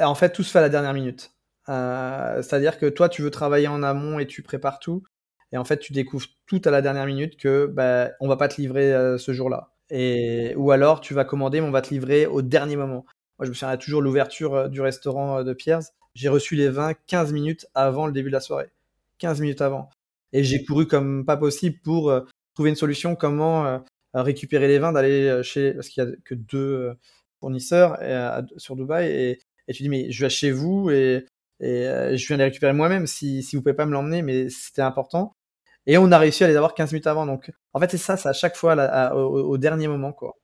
en fait, tout se fait à la dernière minute. Euh, c'est-à-dire que toi, tu veux travailler en amont et tu prépares tout. Et en fait, tu découvres tout à la dernière minute que bah, on va pas te livrer euh, ce jour-là. Et ou alors tu vas commander, mais on va te livrer au dernier moment. Moi, je me souviens toujours l'ouverture euh, du restaurant de Pierre's. J'ai reçu les vins 15 minutes avant le début de la soirée. 15 minutes avant. Et j'ai couru comme pas possible pour trouver une solution comment récupérer les vins, d'aller chez parce qu'il y a que deux fournisseurs sur Dubaï et, et, tu dis mais je vais chez vous et euh, je viens les récupérer moi-même si, si vous pouvez pas me l'emmener, mais c'était important. Et on a réussi à les avoir 15 minutes avant. Donc, en fait, c'est ça, c'est à chaque fois au, dernier moment, quoi.